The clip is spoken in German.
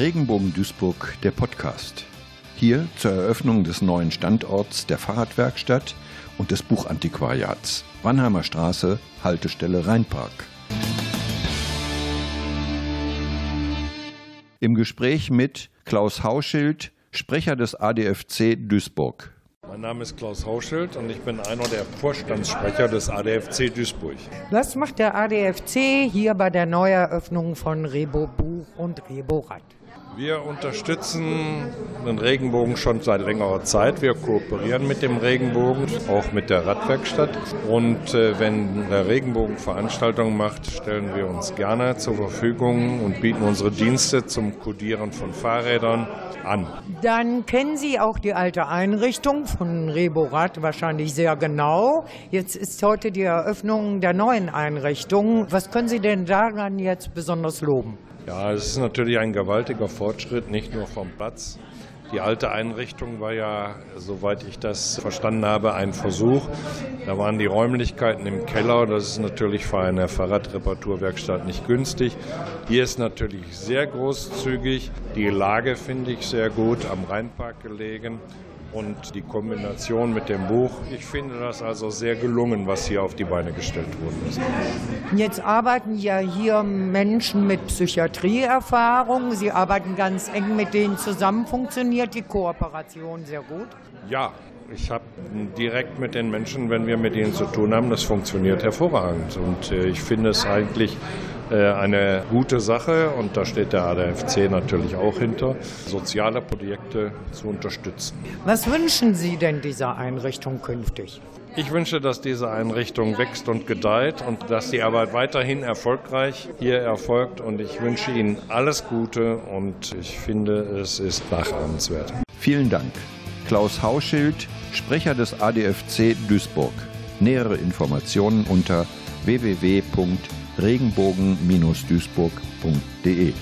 Regenbogen Duisburg, der Podcast. Hier zur Eröffnung des neuen Standorts der Fahrradwerkstatt und des Buchantiquariats. Wannheimer Straße, Haltestelle Rheinpark. Im Gespräch mit Klaus Hauschild, Sprecher des ADFC Duisburg. Mein Name ist Klaus Hauschild und ich bin einer der Vorstandssprecher des ADFC Duisburg. Was macht der ADFC hier bei der Neueröffnung von Rebo Buch und Rebo Rad? Wir unterstützen den Regenbogen schon seit längerer Zeit. Wir kooperieren mit dem Regenbogen, auch mit der Radwerkstatt. Und äh, wenn der Regenbogen Veranstaltungen macht, stellen wir uns gerne zur Verfügung und bieten unsere Dienste zum Kodieren von Fahrrädern an. Dann kennen Sie auch die alte Einrichtung von Reborat wahrscheinlich sehr genau. Jetzt ist heute die Eröffnung der neuen Einrichtung. Was können Sie denn daran jetzt besonders loben? Ja, es ist natürlich ein gewaltiger Fortschritt, nicht nur vom Platz. Die alte Einrichtung war ja, soweit ich das verstanden habe, ein Versuch. Da waren die Räumlichkeiten im Keller. Das ist natürlich für eine Fahrradreparaturwerkstatt nicht günstig. Hier ist natürlich sehr großzügig. Die Lage finde ich sehr gut, am Rheinpark gelegen und die Kombination mit dem Buch. Ich finde das also sehr gelungen, was hier auf die Beine gestellt worden ist. Jetzt arbeiten ja hier Menschen mit Psychiatrieerfahrung. Sie arbeiten ganz eng mit denen zusammen. Funktioniert die Kooperation sehr gut? Ja, ich habe direkt mit den Menschen, wenn wir mit ihnen zu tun haben, das funktioniert hervorragend. Und äh, ich finde es eigentlich eine gute Sache und da steht der ADFC natürlich auch hinter, soziale Projekte zu unterstützen. Was wünschen Sie denn dieser Einrichtung künftig? Ich wünsche, dass diese Einrichtung wächst und gedeiht und dass die Arbeit weiterhin erfolgreich hier erfolgt. Und ich wünsche Ihnen alles Gute und ich finde, es ist nachahmenswert. Vielen Dank. Klaus Hauschild, Sprecher des ADFC Duisburg. Nähere Informationen unter www.regenbogen-duisburg.de